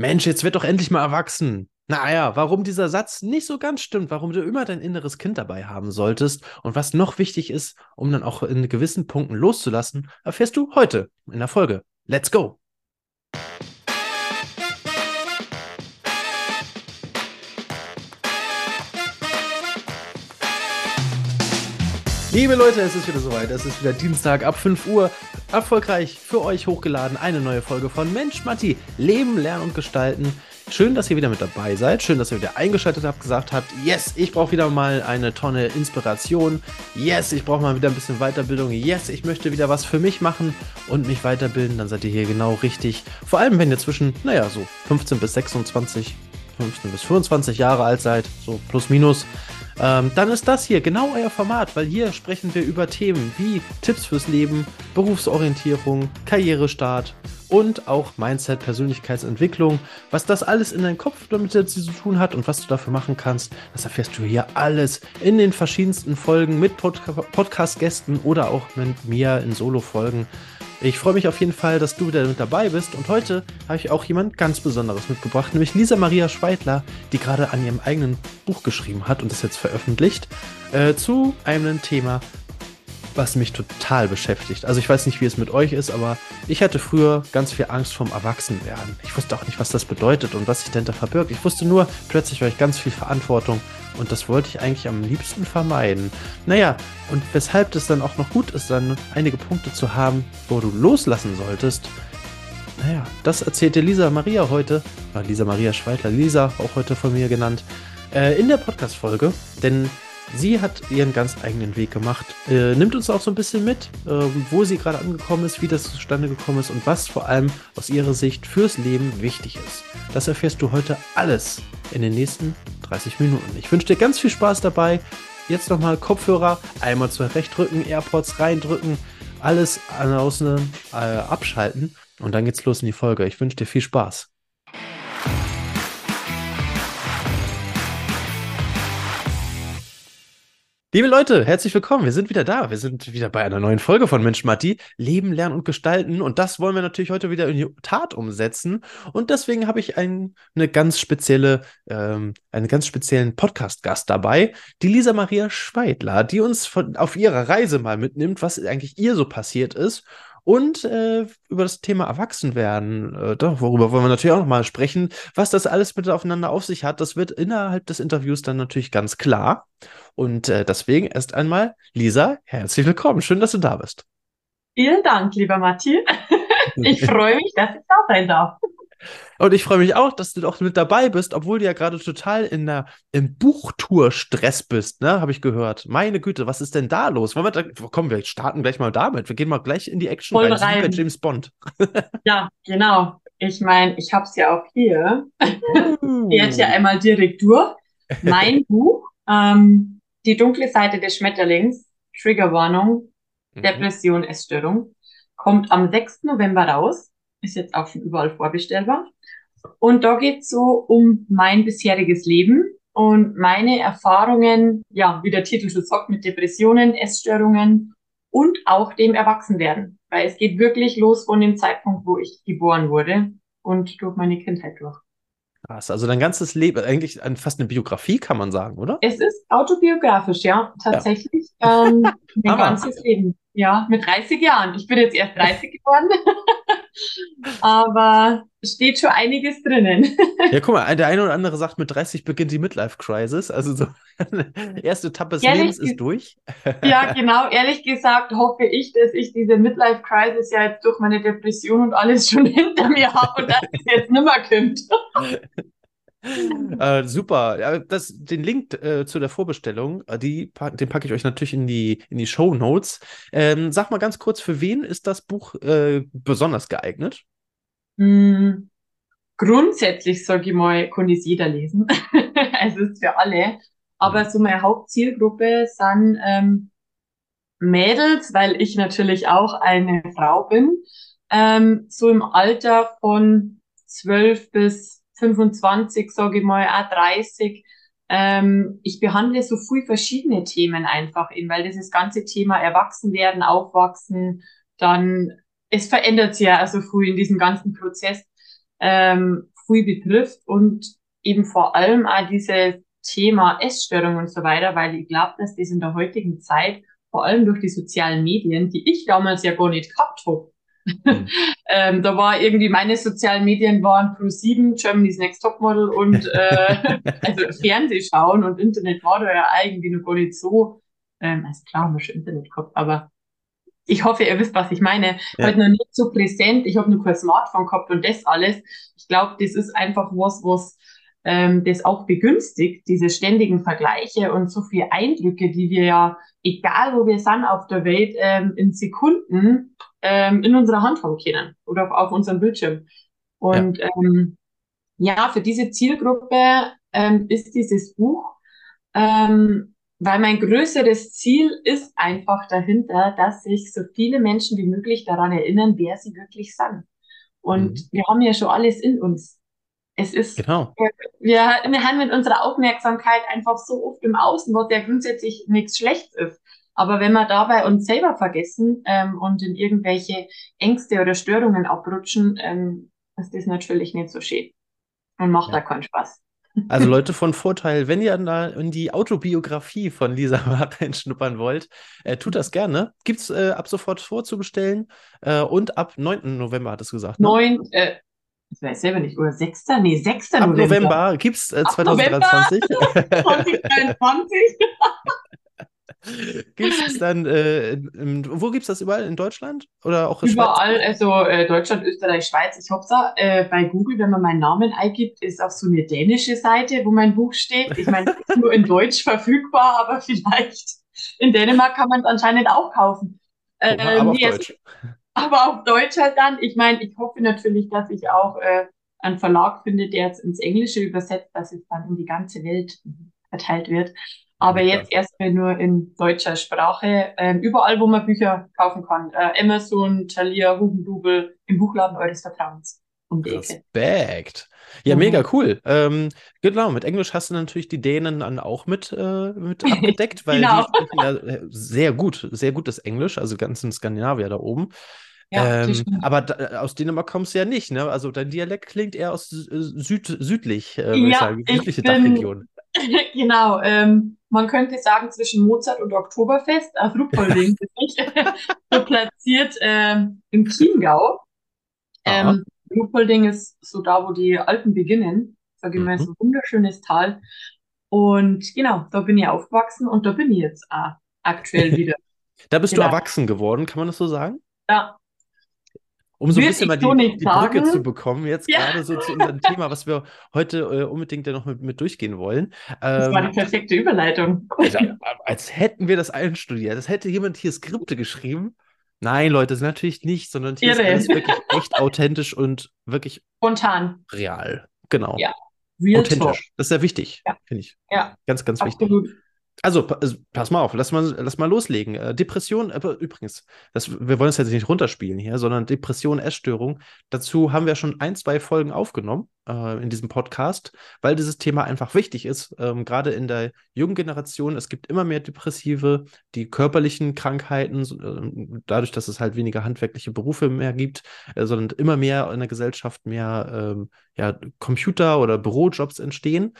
Mensch, jetzt wird doch endlich mal erwachsen. Naja, warum dieser Satz nicht so ganz stimmt, warum du immer dein inneres Kind dabei haben solltest und was noch wichtig ist, um dann auch in gewissen Punkten loszulassen, erfährst du heute in der Folge. Let's go! Liebe Leute, es ist wieder soweit. Es ist wieder Dienstag ab 5 Uhr. Erfolgreich für euch hochgeladen. Eine neue Folge von Mensch Matti. Leben, Lernen und Gestalten. Schön, dass ihr wieder mit dabei seid. Schön, dass ihr wieder eingeschaltet habt, gesagt habt, yes, ich brauche wieder mal eine Tonne Inspiration. Yes, ich brauche mal wieder ein bisschen Weiterbildung. Yes, ich möchte wieder was für mich machen und mich weiterbilden. Dann seid ihr hier genau richtig. Vor allem, wenn ihr zwischen, naja, so 15 bis 26, 15 bis 25 Jahre alt seid, so plus minus ähm, dann ist das hier genau euer Format, weil hier sprechen wir über Themen wie Tipps fürs Leben, Berufsorientierung, Karrierestart und auch Mindset, Persönlichkeitsentwicklung. Was das alles in deinem Kopf damit zu tun hat und was du dafür machen kannst, das erfährst du hier alles in den verschiedensten Folgen mit Pod Podcast-Gästen oder auch mit mir in Solo-Folgen. Ich freue mich auf jeden Fall, dass du wieder mit dabei bist. Und heute habe ich auch jemand ganz Besonderes mitgebracht, nämlich Lisa Maria Schweidler, die gerade an ihrem eigenen Buch geschrieben hat und das jetzt veröffentlicht, äh, zu einem Thema, was mich total beschäftigt. Also ich weiß nicht, wie es mit euch ist, aber ich hatte früher ganz viel Angst vom Erwachsenwerden. Ich wusste auch nicht, was das bedeutet und was sich dahinter verbirgt. Ich wusste nur, plötzlich war ich ganz viel Verantwortung und das wollte ich eigentlich am liebsten vermeiden. Naja, und weshalb das dann auch noch gut ist, dann einige Punkte zu haben, wo du loslassen solltest. Naja, das erzählt dir Lisa Maria heute, äh, Lisa Maria Schweitler, Lisa, auch heute von mir genannt, äh, in der Podcast-Folge. Denn Sie hat ihren ganz eigenen Weg gemacht, äh, nimmt uns auch so ein bisschen mit, äh, wo sie gerade angekommen ist, wie das zustande gekommen ist und was vor allem aus ihrer Sicht fürs Leben wichtig ist. Das erfährst du heute alles in den nächsten 30 Minuten. Ich wünsche dir ganz viel Spaß dabei. Jetzt nochmal Kopfhörer einmal zurechtrücken, AirPods reindrücken, alles außen äh, abschalten und dann geht's los in die Folge. Ich wünsche dir viel Spaß. Liebe Leute, herzlich willkommen. Wir sind wieder da. Wir sind wieder bei einer neuen Folge von Mensch Matti. Leben, Lernen und Gestalten. Und das wollen wir natürlich heute wieder in die Tat umsetzen. Und deswegen habe ich ein, eine ganz spezielle, ähm, einen ganz speziellen Podcast-Gast dabei, die Lisa Maria Schweidler, die uns von, auf ihrer Reise mal mitnimmt, was eigentlich ihr so passiert ist und äh, über das Thema Erwachsenwerden, äh, worüber wollen wir natürlich auch nochmal sprechen. Was das alles mit aufeinander auf sich hat, das wird innerhalb des Interviews dann natürlich ganz klar. Und äh, deswegen erst einmal, Lisa, herzlich willkommen. Schön, dass du da bist. Vielen Dank, lieber Matti. Ich freue mich, dass ich da sein darf. Und ich freue mich auch, dass du auch mit dabei bist, obwohl du ja gerade total in der im Buchtour-Stress bist, ne? Habe ich gehört. Meine Güte, was ist denn da los? Wollen wir da, komm, wir starten gleich mal damit. Wir gehen mal gleich in die Action Voll rein. rein. James Bond. ja, genau. Ich meine, ich habe es ja auch hier. Uh. Jetzt ja einmal direkt durch. Mein Buch, ähm, Die dunkle Seite des Schmetterlings, Triggerwarnung, mhm. Depression, Essstörung, kommt am 6. November raus. Ist jetzt auch schon überall vorbestellbar. Und da geht's so um mein bisheriges Leben und meine Erfahrungen, ja, wie der Titel schon sagt, mit Depressionen, Essstörungen und auch dem Erwachsenwerden. Weil es geht wirklich los von dem Zeitpunkt, wo ich geboren wurde und durch meine Kindheit durch. Krass, also dein ganzes Leben, eigentlich fast eine Biografie, kann man sagen, oder? Es ist autobiografisch, ja, tatsächlich. Ja. Ähm, mein ganzes Leben. Ja, mit 30 Jahren. Ich bin jetzt erst 30 geworden. Aber steht schon einiges drinnen. ja, guck mal, der eine oder andere sagt, mit 30 beginnt die Midlife-Crisis. Also so erste Etappe des Ehrlich Lebens ist durch. ja, genau. Ehrlich gesagt hoffe ich, dass ich diese Midlife-Crisis ja jetzt durch meine Depression und alles schon hinter mir habe und dass es jetzt nimmer kommt. äh, super. Ja, das, den Link äh, zu der Vorbestellung, äh, die, den packe ich euch natürlich in die, in die Show Notes. Ähm, sag mal ganz kurz, für wen ist das Buch äh, besonders geeignet? Mm, grundsätzlich, sage ich mal, kann es jeder lesen. es ist für alle. Aber mhm. so meine Hauptzielgruppe sind ähm, Mädels, weil ich natürlich auch eine Frau bin, ähm, so im Alter von 12 bis 25, sage ich mal, auch 30. Ähm, ich behandle so viel verschiedene Themen einfach in, weil dieses ganze Thema Erwachsenwerden, Aufwachsen, dann, es verändert sich ja also früh in diesem ganzen Prozess. Ähm, viel betrifft und eben vor allem auch dieses Thema Essstörung und so weiter, weil ich glaube, dass das in der heutigen Zeit, vor allem durch die sozialen Medien, die ich damals ja gar nicht gehabt habe, mhm. ähm, da war irgendwie meine sozialen Medien waren Pro7, Germany's Next Topmodel und äh, also Fernsehschauen und Internet war da ja eigentlich noch gar nicht so, ähm, also klar haben wir schon Internet gehabt, aber ich hoffe, ihr wisst, was ich meine. Ja. Halt noch nicht so präsent. Ich habe nur kein Smartphone gehabt und das alles. Ich glaube, das ist einfach was, was ähm, das auch begünstigt, diese ständigen Vergleiche und so viele Eindrücke, die wir ja, egal wo wir sind auf der Welt, ähm, in Sekunden ähm, in unserer Hand haben können oder auf, auf unserem Bildschirm. Und ja, ähm, ja für diese Zielgruppe ähm, ist dieses Buch ähm, weil mein größeres Ziel ist einfach dahinter, dass sich so viele Menschen wie möglich daran erinnern, wer sie wirklich sind. Und mhm. wir haben ja schon alles in uns. Es ist, genau. wir, wir haben mit unserer Aufmerksamkeit einfach so oft im Außen, was ja grundsätzlich nichts Schlechtes ist. Aber wenn wir dabei uns selber vergessen ähm, und in irgendwelche Ängste oder Störungen abrutschen, ähm, ist das natürlich nicht so schön und macht ja. da keinen Spaß. Also Leute von Vorteil, wenn ihr da in die Autobiografie von Lisa Martin schnuppern wollt, äh, tut das gerne. Gibt es äh, ab sofort vorzubestellen äh, und ab 9. November hat es gesagt. Ne? 9, äh, ich weiß selber nicht, oder 6. Nee, 6. Ab November, November gibt es äh, 2023. 2023. gibt es dann, äh, wo gibt es das überall? In Deutschland? Oder auch in Überall, Schweiz? also äh, Deutschland, Österreich, Schweiz. Ich da äh, bei Google, wenn man meinen Namen eingibt, ist auch so eine dänische Seite, wo mein Buch steht. Ich meine, ist nur in Deutsch verfügbar, aber vielleicht in Dänemark kann man es anscheinend auch kaufen. Äh, aber, nee, auf Deutsch. aber auf Deutsch halt dann. Ich meine, ich hoffe natürlich, dass ich auch äh, einen Verlag finde, der jetzt ins Englische übersetzt, dass es dann in die ganze Welt verteilt wird. Aber jetzt erstmal nur in deutscher Sprache. Ähm, überall, wo man Bücher kaufen kann. Äh, Amazon, Thalia, Hugendubel, im Buchladen eures Vertrauens. Um Respekt. Ja, mhm. mega cool. Ähm, genau, mit Englisch hast du natürlich die Dänen dann auch mit, äh, mit abgedeckt, weil genau. die sprechen ja äh, sehr gut, sehr gutes Englisch, also ganz in Skandinavier da oben. Ja, ähm, aber da, äh, aus Dänemark kommst du ja nicht, ne? Also dein Dialekt klingt eher aus Süd, südlich, äh, ja, ich sagen, südliche bin, Dachregion. genau, ähm, man könnte sagen zwischen Mozart und Oktoberfest, auf Ruppolding so platziert ähm, im Chiemgau. Ähm, Ruppolding ist so da, wo die Alpen beginnen. Sage ich mal, mhm. so ein wunderschönes Tal. Und genau, da bin ich aufgewachsen und da bin ich jetzt auch aktuell wieder. da bist genau. du erwachsen geworden, kann man das so sagen? Ja, um so ein bisschen mal die, die Brücke zu bekommen, jetzt ja. gerade so zu unserem Thema, was wir heute äh, unbedingt ja noch mit, mit durchgehen wollen. das war die ähm, perfekte Überleitung. Also, als hätten wir das einstudiert. Das hätte jemand hier Skripte geschrieben. Nein, Leute, das ist natürlich nicht, sondern hier Irre. ist alles wirklich echt authentisch und wirklich spontan. Real. Genau. Ja. Real authentisch. Talk. Das ist sehr wichtig, ja. finde ich. Ja. Ganz, ganz Absolut. wichtig. Also, also, pass mal auf, lass mal, lass mal loslegen. Äh, Depression, übrigens, das, wir wollen es jetzt nicht runterspielen hier, sondern Depression, Essstörung. Dazu haben wir schon ein, zwei Folgen aufgenommen äh, in diesem Podcast, weil dieses Thema einfach wichtig ist. Ähm, Gerade in der jungen Generation, es gibt immer mehr Depressive, die körperlichen Krankheiten, äh, dadurch, dass es halt weniger handwerkliche Berufe mehr gibt, äh, sondern immer mehr in der Gesellschaft mehr ähm, ja, Computer- oder Bürojobs entstehen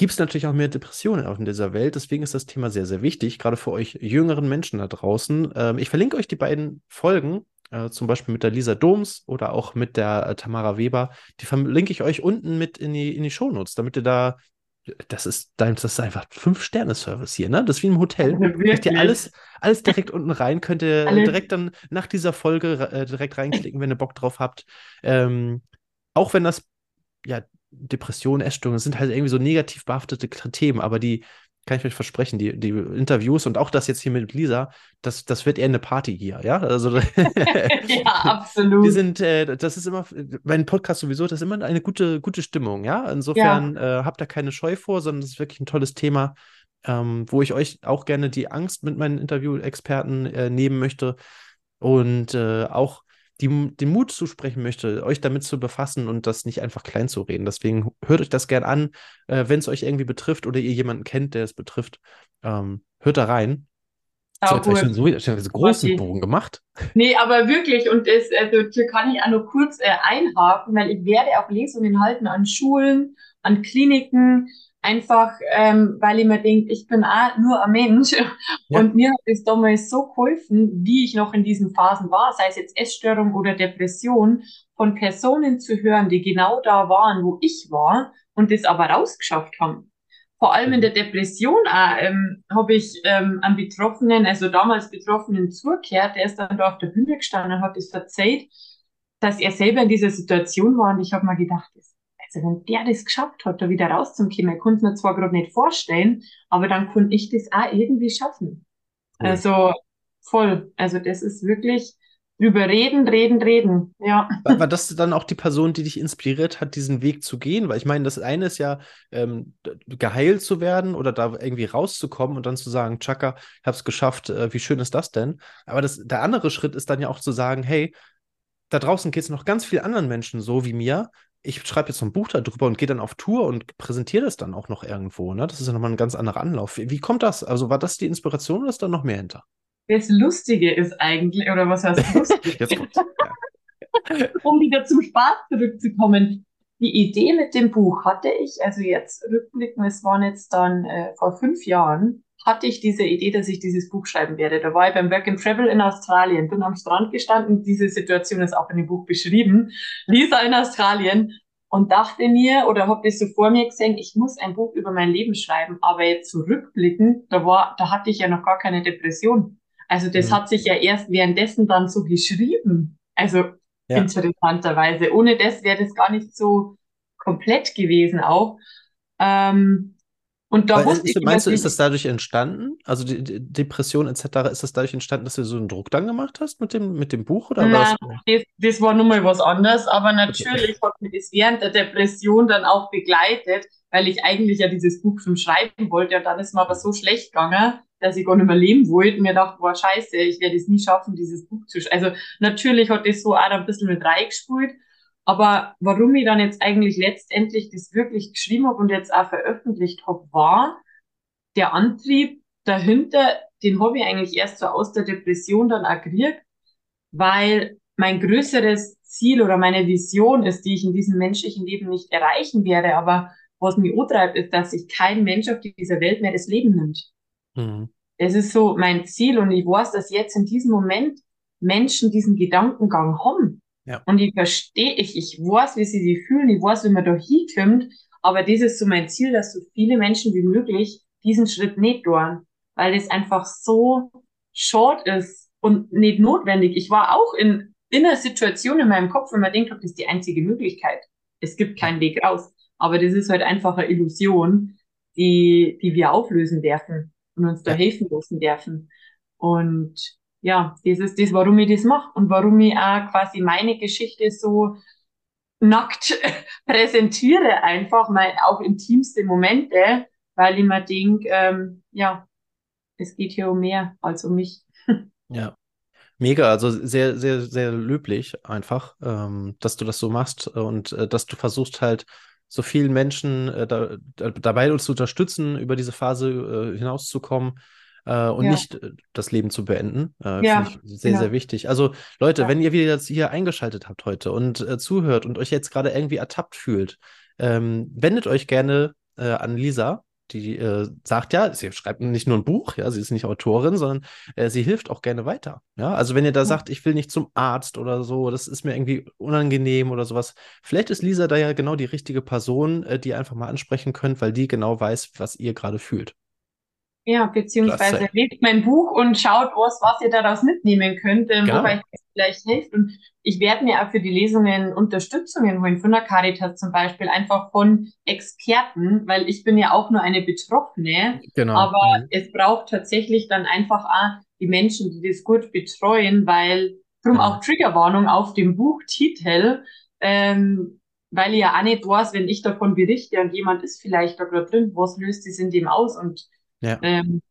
gibt es natürlich auch mehr Depressionen auch in dieser Welt. Deswegen ist das Thema sehr, sehr wichtig, gerade für euch jüngeren Menschen da draußen. Ähm, ich verlinke euch die beiden Folgen, äh, zum Beispiel mit der Lisa Doms oder auch mit der äh, Tamara Weber. Die verlinke ich euch unten mit in die, in die Shownotes, damit ihr da. Das ist, das ist einfach Fünf-Sterne-Service hier, ne? Das ist wie im Hotel. Könnt ihr alles, alles direkt unten rein, könnt ihr alles. direkt dann nach dieser Folge äh, direkt reinklicken, wenn ihr Bock drauf habt. Ähm, auch wenn das ja Depressionen, Essstörungen, das sind halt irgendwie so negativ behaftete Themen, aber die kann ich euch versprechen, die, die Interviews und auch das jetzt hier mit Lisa, das, das wird eher eine Party hier, ja? Also, ja, absolut. Die sind, äh, das ist immer, mein Podcast sowieso, das ist immer eine gute, gute Stimmung, ja? Insofern ja. Äh, habt da keine Scheu vor, sondern das ist wirklich ein tolles Thema, ähm, wo ich euch auch gerne die Angst mit meinen Interviewexperten äh, nehmen möchte und äh, auch die, den Mut zusprechen möchte, euch damit zu befassen und das nicht einfach klein zu reden. Deswegen hört euch das gern an, äh, wenn es euch irgendwie betrifft oder ihr jemanden kennt, der es betrifft. Ähm, hört da rein. So, jetzt habe ich so, ich einen großen Bogen gemacht. Nee, aber wirklich, und das, also hier kann ich auch noch kurz äh, einhaken, weil ich werde auch Lesungen halten an Schulen, an Kliniken, einfach, ähm, weil ich mir denke, ich bin auch nur ein Mensch. Ja. Und mir hat es damals so geholfen, wie ich noch in diesen Phasen war, sei es jetzt Essstörung oder Depression, von Personen zu hören, die genau da waren, wo ich war und das aber rausgeschafft haben vor allem in der Depression auch, ähm, habe ich ähm, einen Betroffenen, also damals Betroffenen zugehört, der ist dann da auf der Bühne gestanden und hat das verzeiht, dass er selber in dieser Situation war und ich habe mir gedacht, also wenn der das geschafft hat, da wieder rauszukommen, ich konnte es mir zwar gerade nicht vorstellen, aber dann konnte ich das auch irgendwie schaffen. Cool. Also voll, also das ist wirklich, Drüber reden, reden, reden, ja. War, war, das dann auch die Person, die dich inspiriert hat, diesen Weg zu gehen? Weil ich meine, das eine ist ja, ähm, geheilt zu werden oder da irgendwie rauszukommen und dann zu sagen, Chaka, ich habe es geschafft, äh, wie schön ist das denn? Aber das, der andere Schritt ist dann ja auch zu sagen, hey, da draußen geht es noch ganz vielen anderen Menschen so wie mir. Ich schreibe jetzt ein Buch darüber und gehe dann auf Tour und präsentiere das dann auch noch irgendwo. Ne? Das ist ja nochmal ein ganz anderer Anlauf. Wie, wie kommt das? Also war das die Inspiration oder ist da noch mehr hinter? das Lustige ist eigentlich, oder was heißt lustig? Jetzt kommt. um wieder zum Spaß zurückzukommen. Die Idee mit dem Buch hatte ich, also jetzt rückblicken, es waren jetzt dann äh, vor fünf Jahren, hatte ich diese Idee, dass ich dieses Buch schreiben werde. Da war ich beim Work and Travel in Australien, bin am Strand gestanden, diese Situation ist auch in dem Buch beschrieben, Lisa in Australien und dachte mir oder habe das so vor mir gesehen, ich muss ein Buch über mein Leben schreiben, aber jetzt zurückblicken, da war, da hatte ich ja noch gar keine Depression. Also das mhm. hat sich ja erst währenddessen dann so geschrieben. Also ja. interessanterweise. Ohne das wäre das gar nicht so komplett gewesen auch. Ähm, und da wusste ist, ich, meinst du, ist das dadurch entstanden? Also die, die Depression etc., ist das dadurch entstanden, dass du so einen Druck dann gemacht hast mit dem, mit dem Buch? Oder Nein, das, das war nun mal was anderes, aber natürlich okay. hat mich das während der Depression dann auch begleitet, weil ich eigentlich ja dieses Buch schon schreiben wollte und dann ist mir aber so schlecht gegangen, dass ich gar nicht mehr leben wollte und mir dachte, boah, scheiße, ich werde es nie schaffen, dieses Buch zu schreiben. Also natürlich hat das so auch ein bisschen mit reingespielt, aber warum ich dann jetzt eigentlich letztendlich das wirklich geschrieben habe und jetzt auch veröffentlicht habe, war der Antrieb dahinter, den habe ich eigentlich erst so aus der Depression dann agriert, weil mein größeres Ziel oder meine Vision ist, die ich in diesem menschlichen Leben nicht erreichen werde, aber was mich antreibt, ist, dass sich kein Mensch auf dieser Welt mehr das Leben nimmt. Mhm. Es ist so mein Ziel und ich weiß, dass jetzt in diesem Moment Menschen diesen Gedankengang haben. Ja. Und ich verstehe, ich, ich weiß, wie sie sich fühlen, ich weiß, wie man da hinkommt, aber das ist so mein Ziel, dass so viele Menschen wie möglich diesen Schritt nicht tun, weil es einfach so short ist und nicht notwendig. Ich war auch in, in einer Situation in meinem Kopf, wo man denkt, das ist die einzige Möglichkeit. Es gibt keinen Weg raus. Aber das ist halt einfach eine Illusion, die, die wir auflösen dürfen und uns da helfen lassen dürfen. Und ja, das ist das, warum ich das mache und warum ich auch quasi meine Geschichte so nackt präsentiere, einfach mal auch intimste Momente, weil ich mir denke, ähm, ja, es geht hier um mehr als um mich. Ja. Mega, also sehr, sehr, sehr löblich einfach, ähm, dass du das so machst und äh, dass du versuchst halt so vielen Menschen äh, da, da, dabei uns zu unterstützen, über diese Phase äh, hinauszukommen äh, und ja. nicht äh, das Leben zu beenden. Äh, ja, sehr, genau. sehr wichtig. Also Leute, ja. wenn ihr wieder jetzt hier eingeschaltet habt heute und äh, zuhört und euch jetzt gerade irgendwie ertappt fühlt, ähm, wendet euch gerne an Lisa die äh, sagt ja, sie schreibt nicht nur ein Buch, ja, sie ist nicht Autorin, sondern äh, sie hilft auch gerne weiter. Ja, also wenn ihr da sagt, ich will nicht zum Arzt oder so, das ist mir irgendwie unangenehm oder sowas, vielleicht ist Lisa da ja genau die richtige Person, äh, die ihr einfach mal ansprechen könnt, weil die genau weiß, was ihr gerade fühlt. Ja, beziehungsweise lest mein Buch und schaut, was, was ihr daraus mitnehmen könnt, ähm, genau. wobei es vielleicht hilft. Und ich werde mir auch für die Lesungen Unterstützungen holen, von der Caritas zum Beispiel, einfach von Experten, weil ich bin ja auch nur eine Betroffene. Genau. Aber mhm. es braucht tatsächlich dann einfach auch die Menschen, die das gut betreuen, weil drum ja. auch Triggerwarnung auf dem Buchtitel, ähm, weil ich ja auch nicht weiß, wenn ich davon berichte und jemand ist vielleicht da gerade drin, was löst es in dem aus und ja. Ähm,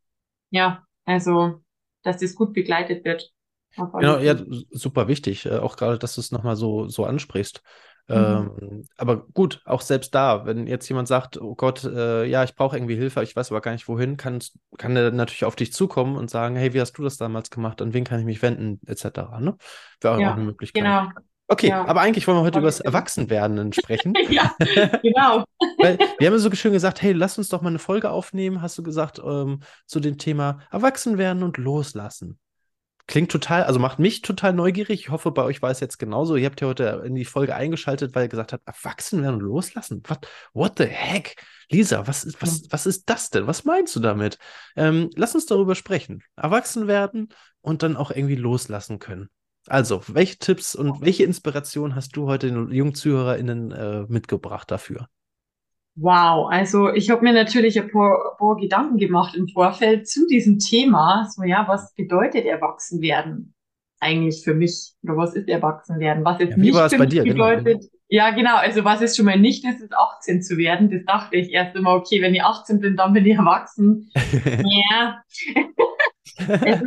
ja, also, dass das gut begleitet wird. Genau, ja, super wichtig. Äh, auch gerade, dass du es nochmal so, so ansprichst. Mhm. Ähm, aber gut, auch selbst da, wenn jetzt jemand sagt, oh Gott, äh, ja, ich brauche irgendwie Hilfe, ich weiß aber gar nicht wohin, kann, kann er natürlich auf dich zukommen und sagen, hey, wie hast du das damals gemacht, an wen kann ich mich wenden, etc. Ne? Wäre ja, auch eine Möglichkeit. Genau. Okay, ja. aber eigentlich wollen wir heute über das Erwachsenwerden sprechen. ja, genau. Weil wir haben so schön gesagt, hey, lass uns doch mal eine Folge aufnehmen, hast du gesagt, ähm, zu dem Thema Erwachsenwerden und Loslassen. Klingt total, also macht mich total neugierig. Ich hoffe, bei euch war es jetzt genauso. Ihr habt ja heute in die Folge eingeschaltet, weil ihr gesagt habt, erwachsen werden und loslassen. What, what the heck? Lisa, was ist, was, was ist das denn? Was meinst du damit? Ähm, lass uns darüber sprechen. Erwachsen werden und dann auch irgendwie loslassen können. Also, welche Tipps und welche Inspiration hast du heute den jungen ZuhörerInnen äh, mitgebracht dafür? Wow, also ich habe mir natürlich ein paar, paar, Gedanken gemacht im Vorfeld zu diesem Thema. So, ja, was bedeutet Erwachsenwerden eigentlich für mich? Oder was ist Erwachsenwerden? Was jetzt ja, nicht für mich genau. bedeutet. Genau. Ja, genau. Also was es schon mal nicht ist, ist 18 zu werden. Das dachte ich erst immer, okay, wenn ich 18 bin, dann bin ich erwachsen. ja.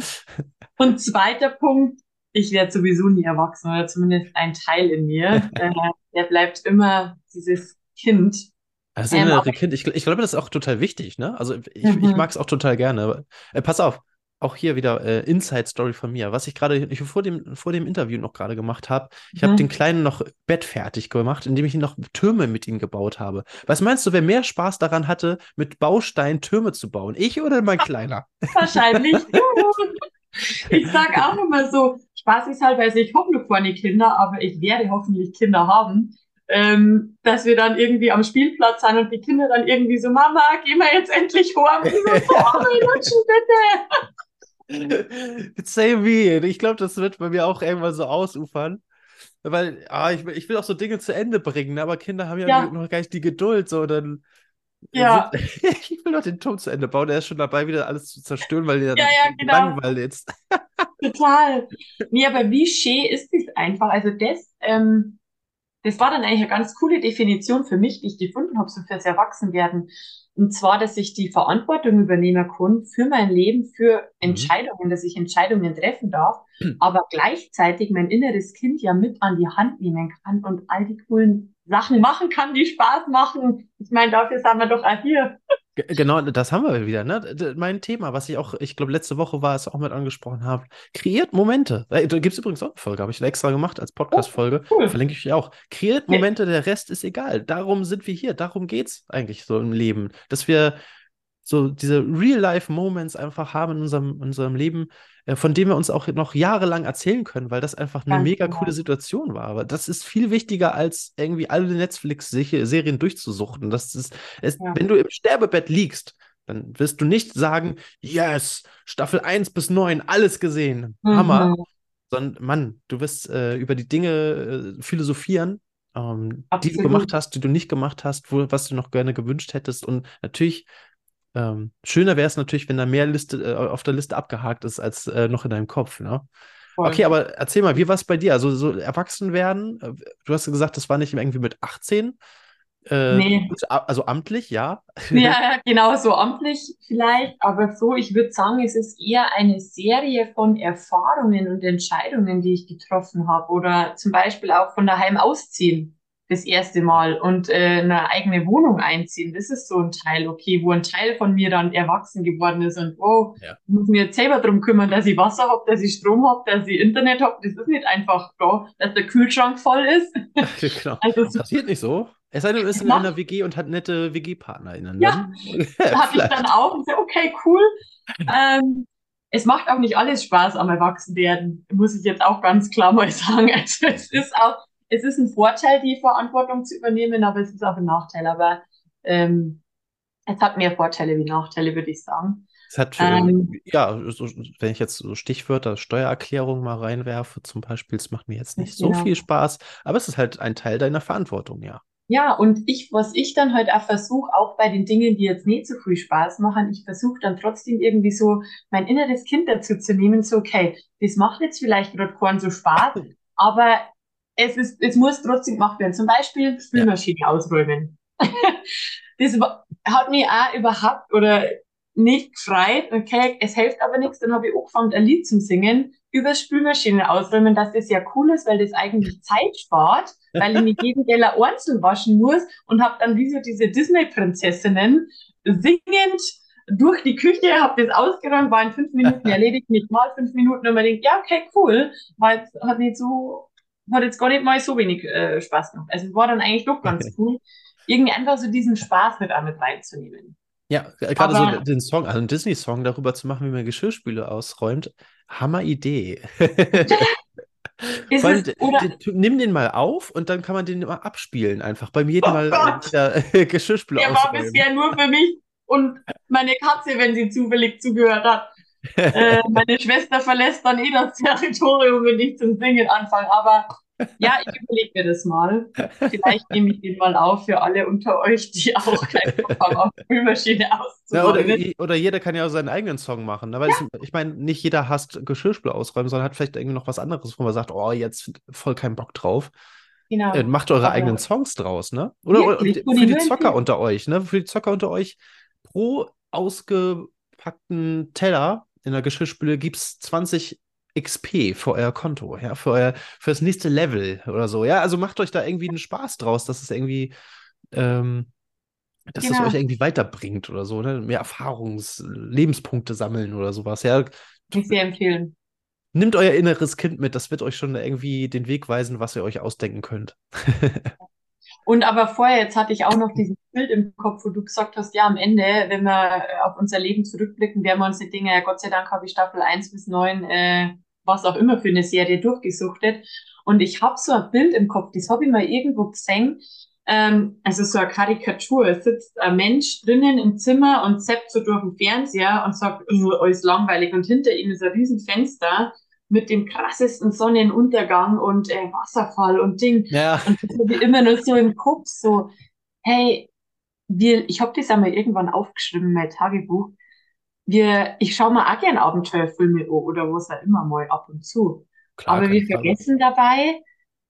Und zweiter Punkt, ich werde sowieso nie erwachsen oder zumindest ein Teil in mir. äh, der bleibt immer dieses Kind das ähm, innere Kind, ich, ich, glaube, das ist auch total wichtig, ne? Also ich, mhm. ich mag es auch total gerne. Äh, pass auf, auch hier wieder äh, Inside-Story von mir. Was ich gerade vor dem, vor dem Interview noch gerade gemacht habe, ich mhm. habe den Kleinen noch Bett fertig gemacht, indem ich ihn noch Türme mit ihm gebaut habe. Was meinst du, wer mehr Spaß daran hatte, mit Bausteinen Türme zu bauen? Ich oder mein Kleiner? Wahrscheinlich. ich sag auch immer so, Spaß ist halt, weil ich hoffe noch keine Kinder, aber ich werde hoffentlich Kinder haben ähm, dass wir dann irgendwie am Spielplatz sind und die Kinder dann irgendwie so, Mama, geh mal jetzt endlich. Und so, oh, bitte. Same wie. Ich glaube, das wird bei mir auch irgendwann so ausufern. Weil ah, ich, ich will auch so Dinge zu Ende bringen, aber Kinder haben ja, ja. noch gar nicht die Geduld. So, dann, ja. ich will doch den Turm zu Ende bauen. Er ist schon dabei, wieder alles zu zerstören, weil er ja, ja, genau. langweilt jetzt. Total. Nee, aber wie schön ist das einfach? Also das, ähm, das war dann eigentlich eine ganz coole Definition für mich, die ich gefunden habe, so fürs Erwachsenwerden. Und zwar, dass ich die Verantwortung übernehmen kann für mein Leben, für mhm. Entscheidungen, mhm. dass ich Entscheidungen treffen darf, mhm. aber gleichzeitig mein inneres Kind ja mit an die Hand nehmen kann und all die coolen Sachen machen kann, die Spaß machen. Ich meine, dafür sind wir doch auch hier. Genau, das haben wir wieder, ne? Mein Thema, was ich auch, ich glaube, letzte Woche war es auch mit angesprochen habe. Kreiert Momente. Da gibt es übrigens auch eine Folge, habe ich extra gemacht als Podcast-Folge. Oh, cool. Verlinke ich auch. Kreiert Momente, der Rest ist egal. Darum sind wir hier. Darum geht es eigentlich so im Leben. Dass wir so diese Real-Life-Moments einfach haben in unserem, in unserem Leben, von denen wir uns auch noch jahrelang erzählen können, weil das einfach eine Ganz mega genau. coole Situation war. Aber das ist viel wichtiger, als irgendwie alle Netflix-Serien durchzusuchten. Das ist, es, ja. wenn du im Sterbebett liegst, dann wirst du nicht sagen, yes, Staffel 1 bis 9, alles gesehen, mhm. Hammer. Sondern, Mann, du wirst äh, über die Dinge äh, philosophieren, ähm, die du gemacht hast, die du nicht gemacht hast, wo, was du noch gerne gewünscht hättest. Und natürlich ähm, schöner wäre es natürlich, wenn da mehr Liste äh, auf der Liste abgehakt ist als äh, noch in deinem Kopf. Ne? Okay, aber erzähl mal, wie war es bei dir? Also so erwachsen werden, äh, du hast gesagt, das war nicht irgendwie mit 18. Äh, nee. Also amtlich, ja. Ja, genau, so amtlich vielleicht, aber so, ich würde sagen, es ist eher eine Serie von Erfahrungen und Entscheidungen, die ich getroffen habe. Oder zum Beispiel auch von daheim ausziehen das erste Mal und äh, eine eigene Wohnung einziehen. Das ist so ein Teil, okay, wo ein Teil von mir dann erwachsen geworden ist und oh, ja. ich muss mir jetzt selber darum kümmern, dass ich Wasser habe, dass ich Strom habe, dass ich Internet habe. Das ist nicht einfach da, dass der Kühlschrank voll ist. genau. also, das passiert nicht so. Es sei denn, du bist in einer WG und hat nette WG-PartnerInnen. Ja, da hatte ich dann auch und so, okay, cool. Ähm, es macht auch nicht alles Spaß am Erwachsenwerden, muss ich jetzt auch ganz klar mal sagen. Also es ist auch es ist ein Vorteil, die Verantwortung zu übernehmen, aber es ist auch ein Nachteil. Aber ähm, es hat mehr Vorteile wie Nachteile, würde ich sagen. Es hat, ähm, ja, so, wenn ich jetzt so Stichwörter Steuererklärung mal reinwerfe, zum Beispiel, es macht mir jetzt nicht genau. so viel Spaß, aber es ist halt ein Teil deiner Verantwortung, ja. Ja, und ich, was ich dann halt auch versuche, auch bei den Dingen, die jetzt nicht so viel Spaß machen, ich versuche dann trotzdem irgendwie so mein inneres Kind dazu zu nehmen, so, okay, das macht jetzt vielleicht gerade keinen so Spaß, aber es, ist, es muss trotzdem gemacht werden. Zum Beispiel Spülmaschine ja. ausräumen. das hat mich auch überhaupt oder nicht gefreut. Okay, es hilft aber nichts. Dann habe ich angefangen, ein Lied zu singen. über Spülmaschine ausräumen, dass das ja cool ist, weil das eigentlich Zeit spart, weil ich nicht jeden Teller einzeln waschen muss und habe dann wie so diese Disney-Prinzessinnen singend durch die Küche, habe das ausgeräumt, war in fünf Minuten erledigt, nicht mal fünf Minuten und man denkt, ja, okay, cool, weil es hat nicht so, hat jetzt gar nicht mal so wenig äh, Spaß gemacht. Also es war dann eigentlich doch ganz cool, irgendwie einfach so diesen Spaß mit mit reinzunehmen. Ja, gerade so den Song, also einen Disney-Song darüber zu machen, wie man Geschirrspüle ausräumt. Hammer Idee. allem, nimm den mal auf und dann kann man den immer abspielen, einfach beim jedem oh Mal wieder Geschirrspüle Der war bisher nur für mich und meine Katze, wenn sie zufällig zugehört hat. Äh, meine Schwester verlässt dann eh das Territorium, wenn ich zum Singen anfange. Aber ja, ich überlege mir das mal. Vielleicht nehme ich den mal auf für alle unter euch, die auch keinen Bock haben, auf Spülmaschine auszuräumen. Ja, oder, oder, jeder kann ja auch seinen eigenen Song machen. Ne? Weil ja. es, ich meine, nicht jeder hasst Geschirrspül ausräumen, sondern hat vielleicht irgendwie noch was anderes, wo man sagt, oh, jetzt voll keinen Bock drauf. Genau. Äh, macht eure Aber eigenen Songs draus, ne? Oder, oder für die Zocker unter euch, ne? Für die Zocker unter euch, pro ausgepackten Teller in der Geschirrspüle gibt es 20 XP für euer Konto, ja, für euer, für das nächste Level oder so, ja. Also macht euch da irgendwie einen Spaß draus, dass es irgendwie, ähm, dass genau. es euch irgendwie weiterbringt oder so, ne? Mehr Erfahrungs-, Lebenspunkte sammeln oder sowas, ja. Ich sehr empfehlen. Nimmt euer inneres Kind mit, das wird euch schon irgendwie den Weg weisen, was ihr euch ausdenken könnt. Und aber vorher, jetzt hatte ich auch noch dieses Bild im Kopf, wo du gesagt hast, ja, am Ende, wenn wir auf unser Leben zurückblicken, werden wir uns die Dinge, ja, Gott sei Dank habe ich Staffel 1 bis 9, äh, was auch immer für eine Serie durchgesuchtet. Und ich habe so ein Bild im Kopf, das habe ich mal irgendwo gesehen, ähm, also so eine Karikatur. Es sitzt ein Mensch drinnen im Zimmer und zappt so durch den Fernseher und sagt, oh, alles langweilig. Und hinter ihm ist ein riesen Fenster mit dem krassesten Sonnenuntergang und äh, Wasserfall und Ding. Ja. Und das habe ich immer nur so im Kopf, so, hey, wir, ich habe das einmal irgendwann aufgeschrieben, mein Tagebuch. Wir, ich schaue mal auch gerne Abenteuerfilme an oder was auch immer mal ab und zu. Klar, Aber wir vergessen Fall. dabei,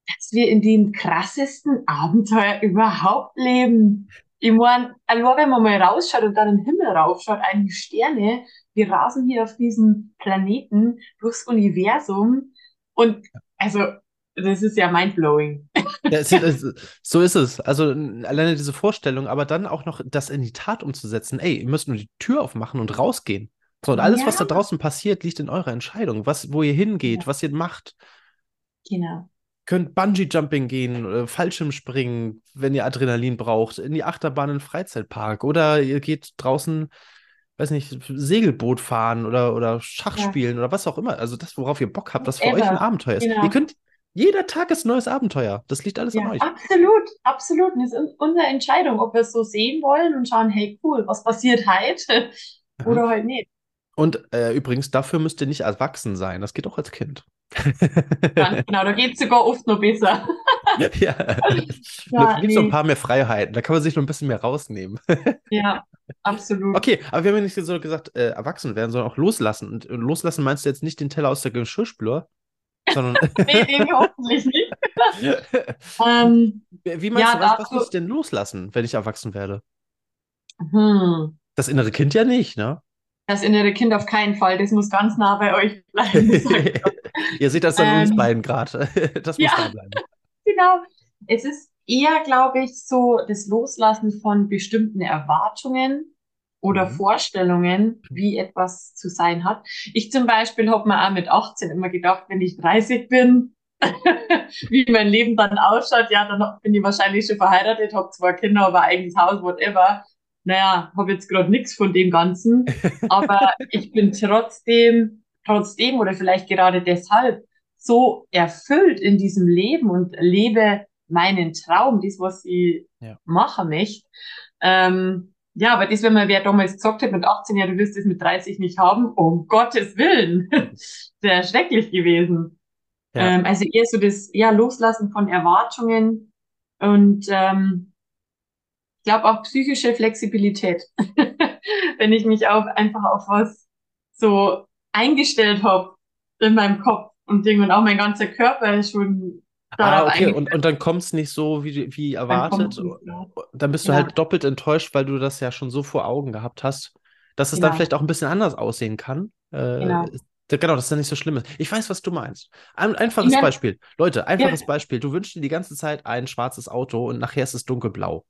dass wir in dem krassesten Abenteuer überhaupt leben. Ich meine, nur wenn man mal rausschaut und dann im Himmel raufschaut, einige Sterne, wir rasen hier auf diesem Planeten durchs Universum und also das ist ja mindblowing. Ja, es, es, so ist es. Also alleine diese Vorstellung, aber dann auch noch das in die Tat umzusetzen. Ey, ihr müsst nur die Tür aufmachen und rausgehen. So, und alles, ja. was da draußen passiert, liegt in eurer Entscheidung. Was, wo ihr hingeht, ja. was ihr macht. Genau. Könnt Bungee-Jumping gehen, äh, Fallschirmspringen, wenn ihr Adrenalin braucht, in die Achterbahn im Freizeitpark. Oder ihr geht draußen weiß nicht, Segelboot fahren oder, oder Schach ja. spielen oder was auch immer. Also das, worauf ihr Bock habt, das für euch ein Abenteuer ist. Genau. Ihr könnt, jeder Tag ist ein neues Abenteuer. Das liegt alles ja, an euch. Absolut, absolut. das ist unsere Entscheidung, ob wir es so sehen wollen und schauen, hey cool, was passiert heute oder halt nicht. Und äh, übrigens, dafür müsst ihr nicht erwachsen sein. Das geht auch als Kind. Ganz genau, da geht es sogar oft noch besser. ja, da gibt es noch ein paar mehr Freiheiten. Da kann man sich noch ein bisschen mehr rausnehmen. ja, absolut. Okay, aber wir haben ja nicht so gesagt, äh, erwachsen werden, sondern auch loslassen. Und äh, loslassen meinst du jetzt nicht den Teller aus der Geschirrspüler, sondern. nee, den hoffentlich nicht. ähm, Wie meinst ja, du, was, was muss ich denn loslassen, wenn ich erwachsen werde? Hm. Das innere Kind ja nicht, ne? Das innere Kind auf keinen Fall, das muss ganz nah bei euch bleiben. Ihr seht das an ähm, uns beiden gerade. Das muss ja, da bleiben. Genau. Es ist eher, glaube ich, so das Loslassen von bestimmten Erwartungen oder mhm. Vorstellungen, wie etwas zu sein hat. Ich zum Beispiel habe mir auch mit 18 immer gedacht, wenn ich 30 bin, wie mein Leben dann ausschaut, ja, dann bin ich wahrscheinlich schon verheiratet, habe zwei Kinder, aber eigenes Haus, whatever naja, habe jetzt gerade nichts von dem Ganzen, aber ich bin trotzdem, trotzdem oder vielleicht gerade deshalb so erfüllt in diesem Leben und lebe meinen Traum, das, was ich ja. machen möchte. Ähm, ja, aber das, wenn man wer damals gesagt hat mit 18 Jahren, du wirst es mit 30 nicht haben, um Gottes Willen, sehr schrecklich gewesen. Ja. Ähm, also eher so das, ja, Loslassen von Erwartungen und ähm, ich glaube auch psychische Flexibilität. Wenn ich mich auch einfach auf was so eingestellt habe in meinem Kopf und Ding und auch mein ganzer Körper ist schon Ah, okay, und, und dann kommt es nicht so wie, wie erwartet. Dann, dann bist du ja. halt doppelt enttäuscht, weil du das ja schon so vor Augen gehabt hast, dass es genau. dann vielleicht auch ein bisschen anders aussehen kann. Äh, genau. Genau, dass das nicht so schlimm ist. Ich weiß, was du meinst. Ein einfaches Ja. Beispiel. Leute, einfaches Ja. Beispiel. Du wünschst dir die ganze Zeit ein schwarzes Auto und nachher ist es dunkelblau.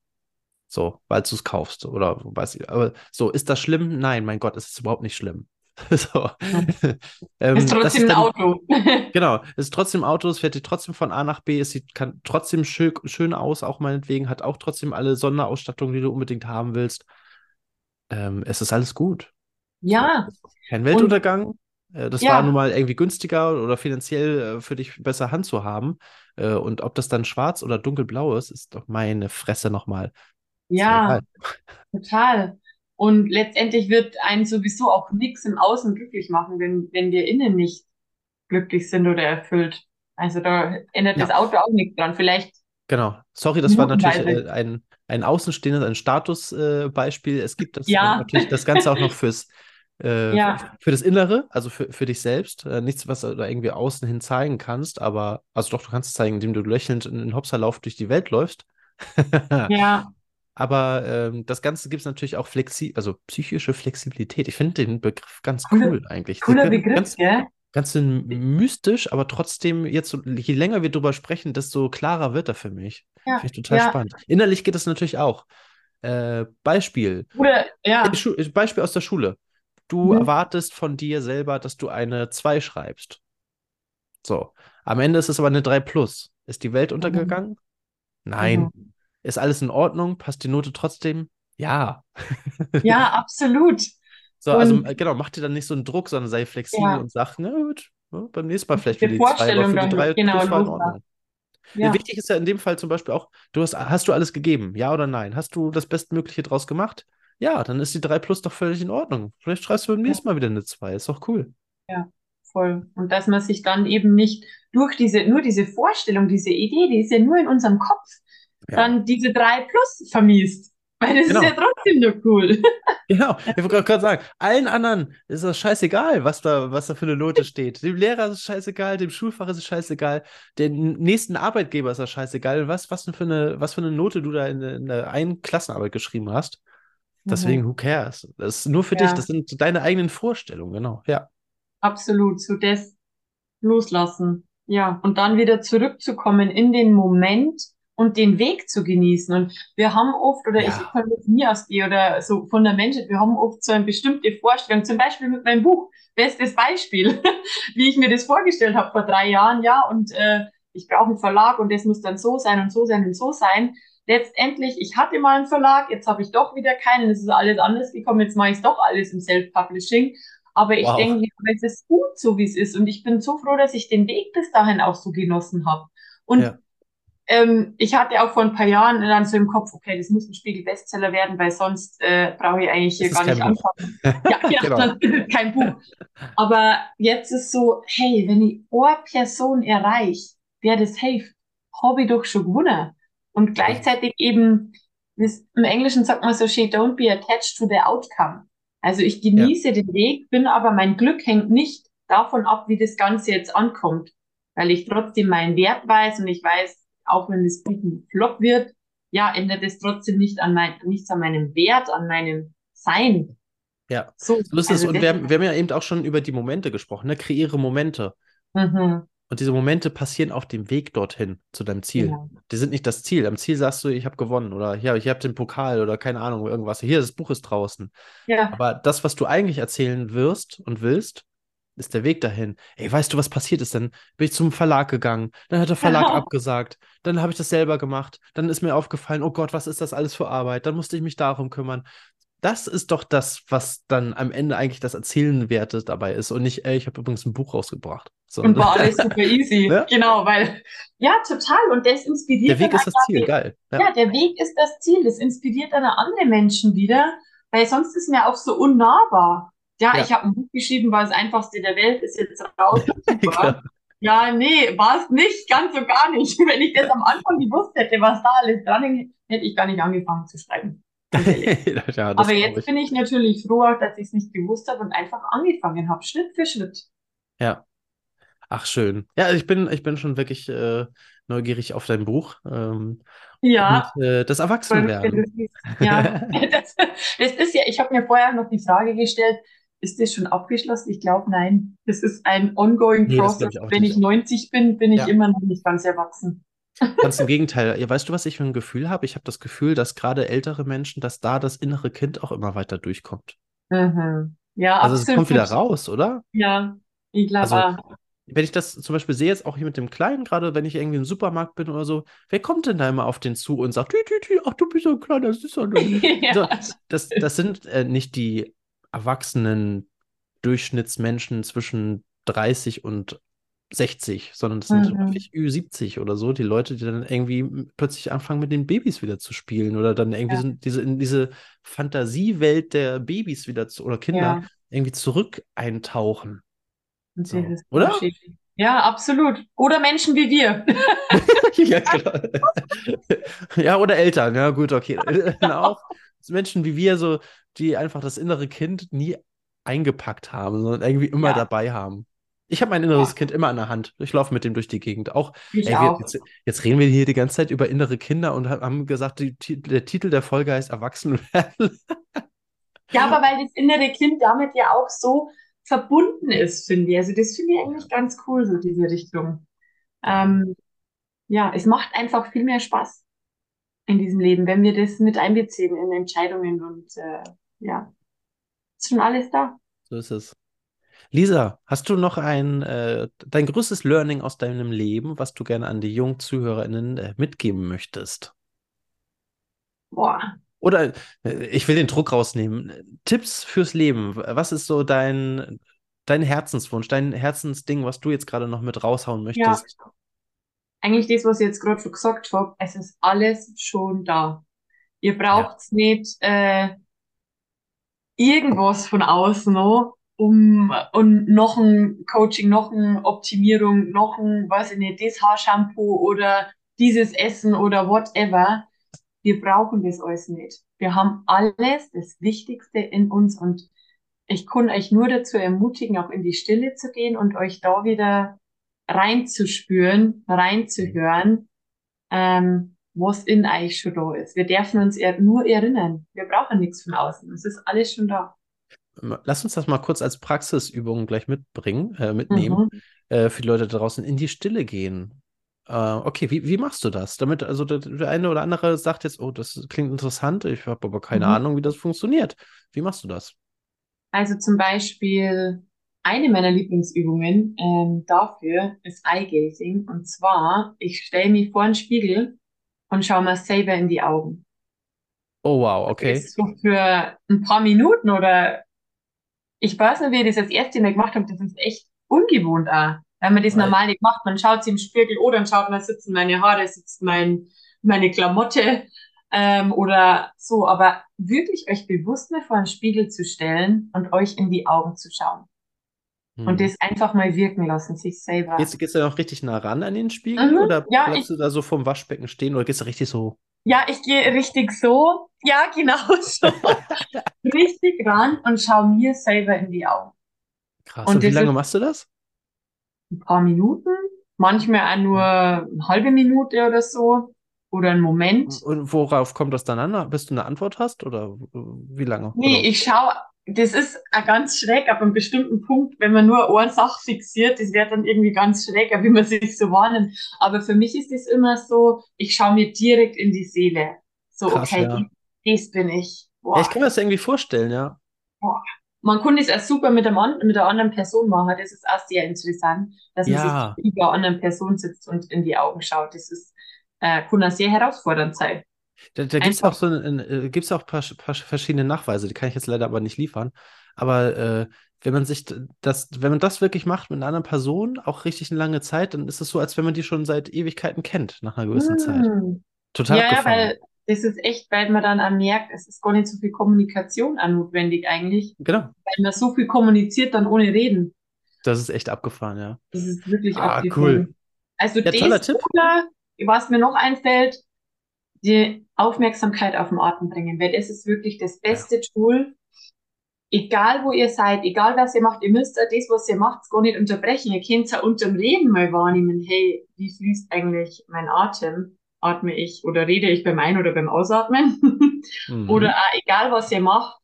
So, weil du es kaufst. Oder weiß ich. Aber so, ist das schlimm? Nein, mein Gott, es ist überhaupt nicht schlimm. So. Ähm, Ist trotzdem ein dann- Auto. Genau, es ist trotzdem Auto, es fährt dir trotzdem von A nach B, es sieht kann trotzdem schön, schön aus, auch meinetwegen, hat auch trotzdem alle Sonderausstattung, die du unbedingt haben willst. Ähm, es ist alles gut. Ja, Kein Weltuntergang. Äh, das Ja. war nun mal irgendwie günstiger oder finanziell äh, für dich besser handzuhaben. Äh, und ob das dann schwarz oder dunkelblau ist, ist doch meine Fresse nochmal. ja, total. Und letztendlich wird einen sowieso auch nichts im Außen glücklich machen, wenn, wenn wir innen nicht glücklich sind oder erfüllt. Also da ändert Ja. das Auto auch nichts dran. Vielleicht, Genau. Sorry, das war natürlich äh, ein, ein außenstehendes, ein Statusbeispiel. Äh, es gibt das, Ja. äh, natürlich das Ganze auch noch fürs, äh, Ja. für das Innere, also für, für dich selbst. Äh, nichts, was du da irgendwie außen hin zeigen kannst, aber, also doch, du kannst es zeigen, indem du lächelnd in den Hopserlauf durch die Welt läufst. ja, Aber ähm, das Ganze gibt es natürlich auch flexi also psychische Flexibilität. Ich finde den Begriff ganz Cooler- cool eigentlich. cooler Ganz- Begriff, Ganz, gell? ganz mystisch, aber trotzdem, jetzt, je länger wir drüber sprechen, desto klarer wird er für mich. Ja, Finde ich total ja. spannend. Innerlich geht es natürlich auch. Äh, Beispiel. Oder, ja, Die Schu- Beispiel aus der Schule. Du Mhm. erwartest von dir selber, dass du eine 2 schreibst. So. Am Ende ist es aber eine 3 plus. Ist die Welt untergegangen? Nein. Mhm. Ist alles in Ordnung? Passt die Note trotzdem? Ja. ja, absolut. So, also Und- äh, genau, mach dir dann nicht so einen Druck, sondern sei flexibel Ja. und sag, na gut, ne, beim nächsten Mal vielleicht wieder die 2, aber für die 3 genau war in. Ordnung. Ja, Wichtig ist ja in dem Fall zum Beispiel auch, du hast, hast du alles gegeben, ja oder nein? Hast du das Bestmögliche draus gemacht? Ja, dann ist die 3 plus doch völlig in Ordnung. Vielleicht schreibst du beim Ja. nächsten Mal wieder eine 2. Ist doch cool. voll. Und dass man sich dann eben nicht durch diese, nur diese Vorstellung, diese Idee, die ist ja nur in unserem Kopf, Ja. dann diese 3 plus vermiest. Weil das Genau. ist ja trotzdem nur cool. Genau, ich wollte gerade sagen, allen anderen ist das scheißegal, was da, was da für eine Note steht. Dem Lehrer ist es scheißegal, dem Schulfach ist es scheißegal, dem nächsten Arbeitgeber ist das scheißegal, was, was denn für eine, was für eine Note du da in, der- in der einen Klassenarbeit geschrieben hast. Deswegen, who cares? Das ist nur für dich, Ja. das sind deine eigenen Vorstellungen, genau. Ja. Absolut, so das loslassen. Ja, und dann wieder zurückzukommen in den Moment und den Weg zu genießen. Und wir haben oft, oder Ja. ich kann jetzt nie ausgehen, oder so von der Menschheit, wir haben oft so eine bestimmte Vorstellung, zum Beispiel mit meinem Buch, bestes Beispiel, wie ich mir das vorgestellt habe vor drei Jahren, ja, und äh, ich brauche einen Verlag und das muss dann so sein und so sein und so sein. Letztendlich, ich hatte mal einen Verlag, jetzt habe ich doch wieder keinen, es ist alles anders gekommen, jetzt mache ich es doch alles im Self-Publishing. Aber ich Wow. denke, es ist gut, so wie es ist. Und ich bin so froh, dass ich den Weg bis dahin auch so genossen habe. Und Ja. Ähm, ich hatte auch vor ein paar Jahren dann so im Kopf, okay, das muss ein Spiegel-Bestseller werden, weil sonst äh, brauche ich eigentlich hier gar nicht anfangen. Ja, ja, Genau. es kein Buch. Aber jetzt ist so, hey, wenn ich eine Person erreiche, der das hilft, habe ich doch schon gewonnen. Und gleichzeitig eben, das, im Englischen sagt man so schön, don't be attached to the outcome. Also ich genieße den Weg, bin aber mein Glück hängt nicht davon ab, wie das Ganze jetzt ankommt. Weil ich trotzdem meinen Wert weiß und ich weiß, auch wenn das Buch ein Flop wird, ja, ändert es trotzdem nicht an mein, nichts an meinem Wert, an meinem Sein. Ja. So, So ist es. also Und das- wir, haben- wir haben ja eben auch schon über die Momente gesprochen, ne? Kreiere Momente. Mhm, Und diese Momente passieren auf dem Weg dorthin, zu deinem Ziel. genau. Die sind nicht das Ziel. Am Ziel sagst du, ich habe gewonnen oder ja, ich habe den Pokal oder keine Ahnung, irgendwas. Hier, das Buch ist draußen. Ja, Aber das, was du eigentlich erzählen wirst und willst, ist der Weg dahin. Ey, weißt du, was passiert ist? Dann bin ich zum Verlag gegangen. Dann hat der Verlag Genau. abgesagt. Dann habe ich das selber gemacht. Dann ist mir aufgefallen, oh Gott, was ist das alles für Arbeit? Dann musste ich mich darum kümmern. Das ist doch das, was dann am Ende eigentlich das Erzählenwerte dabei ist und nicht, ey, ich habe übrigens ein Buch rausgebracht. So, und war alles super easy. Ne? Genau, weil, ja, total. Und das inspiriert der Weg ist das Ziel, geil. Ja. Ja, der Weg ist das Ziel. Das inspiriert dann andere Menschen wieder, weil sonst ist mir auch so unnahbar. Ja, Ja. ich habe ein Buch geschrieben, war das einfachste der Welt, ist jetzt raus. Super. Ja, nee, war es nicht, ganz so gar nicht. Wenn ich das am Anfang gewusst hätte, was da alles dran hängt, hätte ich gar nicht angefangen zu schreiben. Ja, Aber jetzt ich. bin ich natürlich froh, dass ich es nicht gewusst habe und einfach angefangen habe, Schritt für Schritt. Ja. Ach, schön. Ja, ich bin, ich bin schon wirklich äh, neugierig auf dein Buch. Ähm, Ja, und äh, das Erwachsenwerden. Ja, das, das ist ja, ich habe mir vorher noch die Frage gestellt, ist das schon abgeschlossen? Ich glaube, nein. Das ist ein ongoing Nee, process. ich Wenn nicht. ich 90 bin, bin ich Ja. immer noch nicht ganz erwachsen. Ganz im Gegenteil. Ja, weißt du, was ich für ein Gefühl habe? Ich habe das Gefühl, dass gerade ältere Menschen, dass da das innere Kind auch immer weiter durchkommt. Mhm. Ja, Also es absolut. kommt wieder raus, oder? Ja, ich glaube Also, wenn ich das zum Beispiel sehe, jetzt auch hier mit dem Kleinen, gerade wenn ich irgendwie im Supermarkt bin oder so, wer kommt denn da immer auf den zu und sagt, tü, tü, tü, ach, du bist so ein kleiner Süßer. Ja, Das, das sind äh, nicht die erwachsenen Durchschnittsmenschen zwischen 30 und 60, sondern das sind Mhm. häufig Ü70 oder so, die Leute, die dann irgendwie plötzlich anfangen, mit den Babys wieder zu spielen oder dann irgendwie Ja. so diese, in diese Fantasiewelt der Babys wieder zu, oder Kinder ja. irgendwie zurück eintauchen. So. Oder? Ja, absolut. Oder Menschen wie wir. Ja, genau. Ja, oder Eltern, ja, gut, okay. Auch so Menschen wie wir, so, die einfach das innere Kind nie eingepackt haben, sondern irgendwie immer Ja. dabei haben. Ich habe mein inneres Ja. Kind immer an der Hand. Ich laufe mit dem durch die Gegend. Auch, ey, wir, jetzt, jetzt reden wir hier die ganze Zeit über innere Kinder und haben gesagt, die, der Titel der Folge heißt Erwachsen werden. Ja, aber weil das innere Kind damit ja auch so verbunden ist, finde ich. Also das finde ich eigentlich ganz cool, so diese Richtung. Ähm, ja, es macht einfach viel mehr Spaß in diesem Leben, wenn wir das mit einbeziehen in Entscheidungen und äh, ja, ist schon alles da. So ist es. Lisa, hast du noch ein, äh, dein größtes Learning aus deinem Leben, was du gerne an die jungen ZuhörerInnen äh, mitgeben möchtest? Boah, Oder äh, ich will den Druck rausnehmen. Tipps fürs Leben. Was ist so dein, dein Herzenswunsch, dein Herzensding, was du jetzt gerade noch mit raushauen möchtest? eigentlich das, was ich jetzt gerade schon gesagt habe, es ist alles schon da. Ihr braucht's nicht äh, irgendwas von außen noch, um und noch ein Coaching, noch eine Optimierung, noch ein, weiß ich nicht, das Haarshampoo oder dieses Essen oder whatever. Wir brauchen das alles nicht. Wir haben alles, das Wichtigste in uns und ich kann euch nur dazu ermutigen, auch in die Stille zu gehen und euch da wieder reinzuspüren, reinzuhören, ähm, was in euch schon da ist. Wir dürfen uns er nur erinnern. Wir brauchen nichts von außen. Es ist alles schon da. Lass uns das mal kurz als Praxisübung gleich mitbringen, äh, mitnehmen, Mhm. äh, für die Leute da draußen in die Stille gehen. Äh, okay, wie, wie machst du das? Damit, also der, der eine oder andere sagt jetzt, oh, das klingt interessant, ich habe aber keine Mhm. Ahnung, wie das funktioniert. Wie machst du das? Also zum Beispiel eine meiner Lieblingsübungen ähm, dafür ist Eye Gazing. Und zwar, ich stelle mich vor einen Spiegel und schaue mir selber in die Augen. Oh, wow, okay. Das ist so für ein paar Minuten oder ich weiß nicht, wie ich das das erste Mal gemacht habe. Das ist echt ungewohnt auch. Wenn man das normal nicht macht, man schaut sich im Spiegel, oh, dann schaut man, sitzen meine Haare, sitzt mein, meine Klamotte ähm, oder so. Aber wirklich euch bewusst mal vor einen Spiegel zu stellen und euch in die Augen zu schauen. Hm. Und das einfach mal wirken lassen, sich selber. Gehst, gehst du da noch richtig nah ran an den Spiegel Mhm, oder ja, bleibst du da so vorm Waschbecken stehen oder gehst du richtig so? Ja, ich gehe richtig so. Ja, genau so. richtig ran und schau mir selber in die Augen. Krass. Und Und wie lange machst du das? Ein paar Minuten, manchmal auch nur eine halbe Minute oder so. Oder einen Moment. Und worauf kommt das dann an? Bis du eine Antwort hast oder wie lange? Nee, Oder- ich schaue, das ist auch ganz schräg ab einem bestimmten Punkt, wenn man nur eine Sache fixiert, das wird dann irgendwie ganz schräg, wie man sich so wahrnimmt. Aber für mich ist es immer so, ich schaue mir direkt in die Seele. So, Krass, okay, ja. das bin ich. Boah. Ja, ich kann mir das irgendwie vorstellen, ja. Man kann das auch super mit, einem, mit einer anderen Person machen. Das ist auch sehr interessant, dass man Ja. sich über einer anderen Person sitzt und in die Augen schaut. Das ist, äh, kann auch sehr herausfordernd sein. Da, da gibt es auch so ein, äh, gibt's auch paar, paar verschiedene Nachweise, die kann ich jetzt leider aber nicht liefern. Aber äh, wenn man sich das, wenn man das wirklich macht mit einer anderen Person, auch richtig eine lange Zeit, dann ist es so, als wenn man die schon seit Ewigkeiten kennt, nach einer gewissen Zeit. Hm. Total Ja, ja, abgefahren. weil das ist echt, weil man dann auch merkt, es ist gar nicht so viel Kommunikation auch notwendig eigentlich, Genau, weil man so viel kommuniziert dann ohne Reden. das ist echt abgefahren, ja. Das ist wirklich Ah, abgefahren. cool. Also Ja, toller Tipp. oder, was mir noch einfällt, die Aufmerksamkeit auf den Atem bringen, weil das ist wirklich das beste Tool. Egal wo ihr seid, egal was ihr macht, ihr müsst das, was ihr macht, gar nicht unterbrechen. Ihr könnt ja unterm Reden mal wahrnehmen, hey, wie fließt eigentlich mein Atem? Atme ich oder rede ich beim Ein- oder beim Ausatmen? Mhm. Oder auch egal was ihr macht,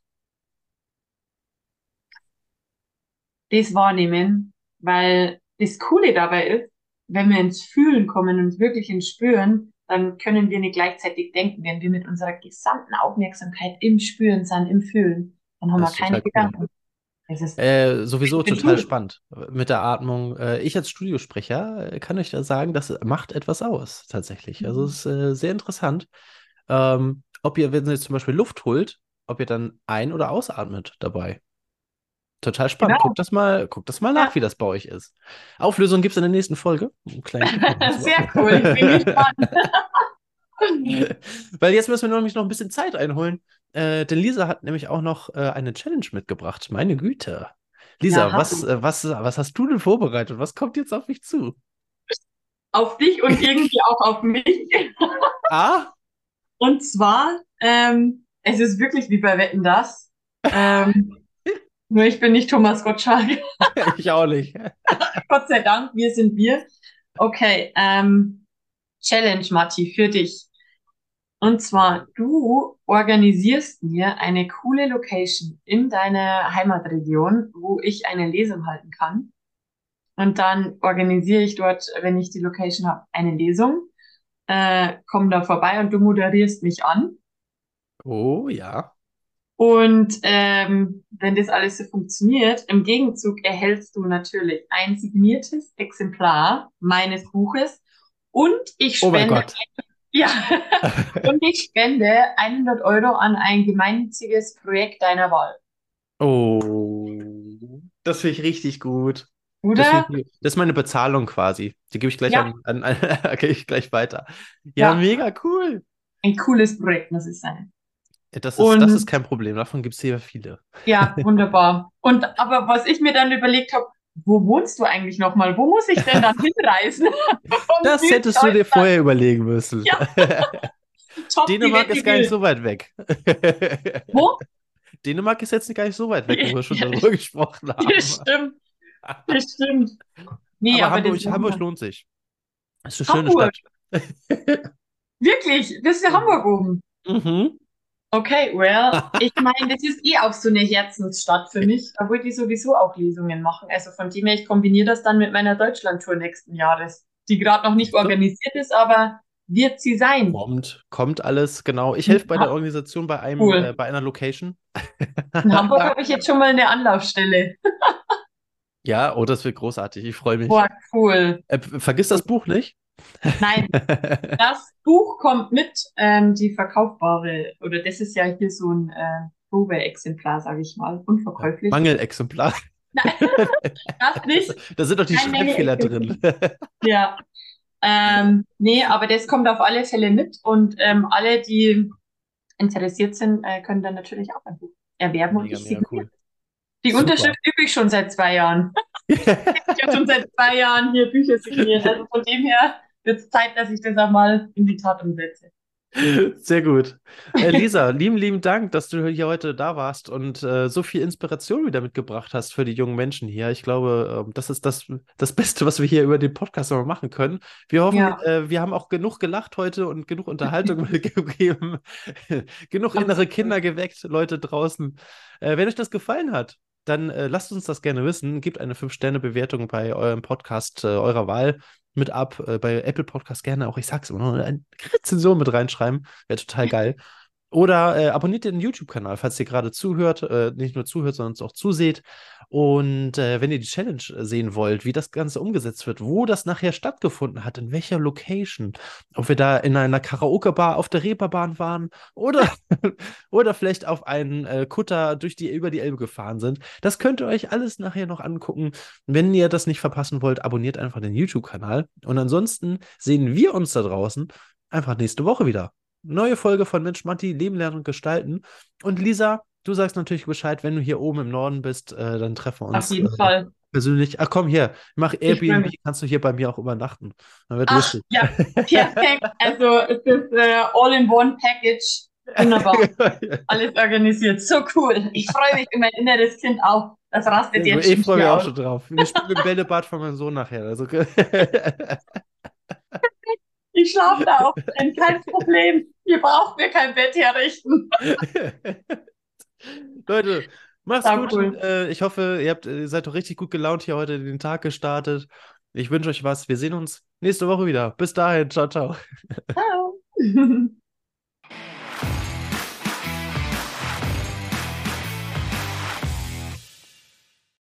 das wahrnehmen, weil das Coole dabei ist, wenn wir ins Fühlen kommen und wirklich ins Spüren, dann können wir nicht gleichzeitig denken. Wenn wir mit unserer gesamten Aufmerksamkeit im Spüren sind, im Fühlen, dann haben Das wir keine cool. Gedanken. Ist Äh, sowieso total du. spannend mit der Atmung. Äh, ich als Studiosprecher äh, kann euch da sagen, das macht etwas aus, tatsächlich. Also es ist äh, sehr interessant. Ähm, ob ihr, wenn ihr jetzt zum Beispiel Luft holt, ob ihr dann ein- oder ausatmet dabei. Total spannend. Genau. Guckt das mal, guckt das mal nach, Ja. wie das bei euch ist. Auflösung gibt es in der nächsten Folge. Sehr cool. Ich bin gespannt. Weil jetzt müssen wir nämlich noch ein bisschen Zeit einholen. Äh, denn Lisa hat nämlich auch noch äh, eine Challenge mitgebracht. Meine Güte. Lisa, Ja, was, äh, was, was hast du denn vorbereitet? Was kommt jetzt auf mich zu? Auf dich und irgendwie auch auf mich. Ah? Und zwar, ähm, es ist wirklich wie bei Wetten, das. Ähm, nur ich bin nicht Thomas Gottschalk. ich auch nicht. Gott sei Dank, wir sind wir. Okay, ähm, Challenge, Matti, für dich. Und zwar, du organisierst mir eine coole Location in deiner Heimatregion, wo ich eine Lesung halten kann. Und dann organisiere ich dort, wenn ich die Location habe, eine Lesung. Äh, komm da vorbei und du moderierst mich an. Oh ja. Und ähm, wenn das alles so funktioniert, im Gegenzug erhältst du natürlich ein signiertes Exemplar meines Buches und ich Oh mein spende, Gott. ja, und ich spende 100 Euro an ein gemeinnütziges Projekt deiner Wahl. Oh. Das finde ich richtig gut. Das, Oder? das ist meine Bezahlung quasi. Die gebe ich gleich Ja. an, an, an ich gleich weiter. Ja, Ja. mega cool. Ein cooles Projekt muss es sein. Das ist, das Und- ist kein Problem. Davon gibt es hier viele. Ja, wunderbar. Und aber was ich mir dann überlegt habe, wo wohnst du eigentlich nochmal? Wo muss ich denn dann hinreisen? Das hättest du dir vorher überlegen müssen. Ja. Top, Dänemark ist gar nicht so weit weg. Wo? Dänemark ist jetzt gar nicht so weit weg, wo wir schon darüber gesprochen haben. Das stimmt. Das stimmt. Nee, aber aber, Hamburg, das Hamburg lohnt sich. Das ist eine schöne Hamburg. Stadt. Wirklich, das ist ja Hamburg oben. Mhm. Okay, well, ich meine, das ist eh auch so eine Herzensstadt für mich. Da wollte ich sowieso auch Lesungen machen. Also von dem her, ich kombiniere das dann mit meiner Deutschlandtour nächsten Jahres, die gerade noch nicht organisiert ist, aber wird sie sein. Kommt, kommt alles, genau. Ich helfe bei der. Organisation bei einem, Cool. äh, bei einer Location. In Hamburg habe ich jetzt schon mal eine Anlaufstelle. Ja, oh, das wird großartig. Ich freue mich. Boah, cool. Äh, vergiss das Buch nicht. Nein, das Buch kommt mit, ähm, die verkaufbare, oder das ist ja hier so ein äh, Probeexemplar, sage ich mal, unverkäuflich. Mangelexemplar. Das nicht. Da sind doch die Kein Schreibfehler drin. Ja. Ähm, nee, aber das kommt auf alle Fälle mit und ähm, alle, die interessiert sind, äh, können dann natürlich auch ein Buch erwerben und Mega, ich mega cool. Die Super. Unterschrift übe ich schon seit zwei Jahren. Ich habe schon seit zwei Jahren hier Bücher signiert. Also von dem her wird es Zeit, dass ich das auch mal in die Tat umsetze. Sehr gut. Äh, Lisa, lieben, lieben Dank, dass du hier heute da warst und äh, so viel Inspiration wieder mitgebracht hast für die jungen Menschen hier. Ich glaube, ähm, das ist das, das Beste, was wir hier über den Podcast noch machen können. Wir hoffen, Ja. äh, wir haben auch genug gelacht heute und genug Unterhaltung mitgegeben, genug innere Kinder geweckt, Leute draußen. Äh, wenn euch das gefallen hat, dann äh, lasst uns das gerne wissen. Gebt eine 5-Sterne-Bewertung bei eurem Podcast äh, eurer Wahl mit ab. Äh, bei Apple Podcast gerne auch, ich sag's immer noch, eine Rezension mit reinschreiben. Wäre total geil. Oder äh, abonniert den YouTube-Kanal, falls ihr gerade zuhört, äh, nicht nur zuhört, sondern es auch zuseht. Und äh, wenn ihr die Challenge äh, sehen wollt, wie das Ganze umgesetzt wird, wo das nachher stattgefunden hat, in welcher Location, ob wir da in einer Karaoke-Bar auf der Reeperbahn waren oder, oder vielleicht auf einen äh, Kutter durch die, über die Elbe gefahren sind, das könnt ihr euch alles nachher noch angucken. Wenn ihr das nicht verpassen wollt, abonniert einfach den YouTube-Kanal. Und ansonsten sehen wir uns da draußen einfach nächste Woche wieder. Neue Folge von Mensch Matti, Leben, Lernen und Gestalten. Und Lisa, du sagst natürlich Bescheid, wenn du hier oben im Norden bist, äh, dann treffen wir uns Auf jeden äh, Fall. persönlich. Ach komm, hier, mach Airbnb, kannst du hier bei mir auch übernachten. Dann wird Ach, lustig. ja, perfekt. Also es ist äh, All-in-One-Package. Wunderbar. Alles organisiert. So cool. Ich freue mich für mein inneres Kind auch. Das rastet jetzt schon ich freue mich auch schon drauf. Wir spielen im Bällebad von meinem Sohn nachher. Also, Ich schlafe da auch drin. Kein Problem. Ihr braucht mir kein Bett herrichten. Leute, Mach's Sau gut. Cool. Äh, ich hoffe, ihr, habt, ihr seid doch richtig gut gelaunt hier heute den Tag gestartet. Ich wünsche euch was. Wir sehen uns nächste Woche wieder. Bis dahin. Ciao, ciao. Ciao.